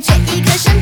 这一刻山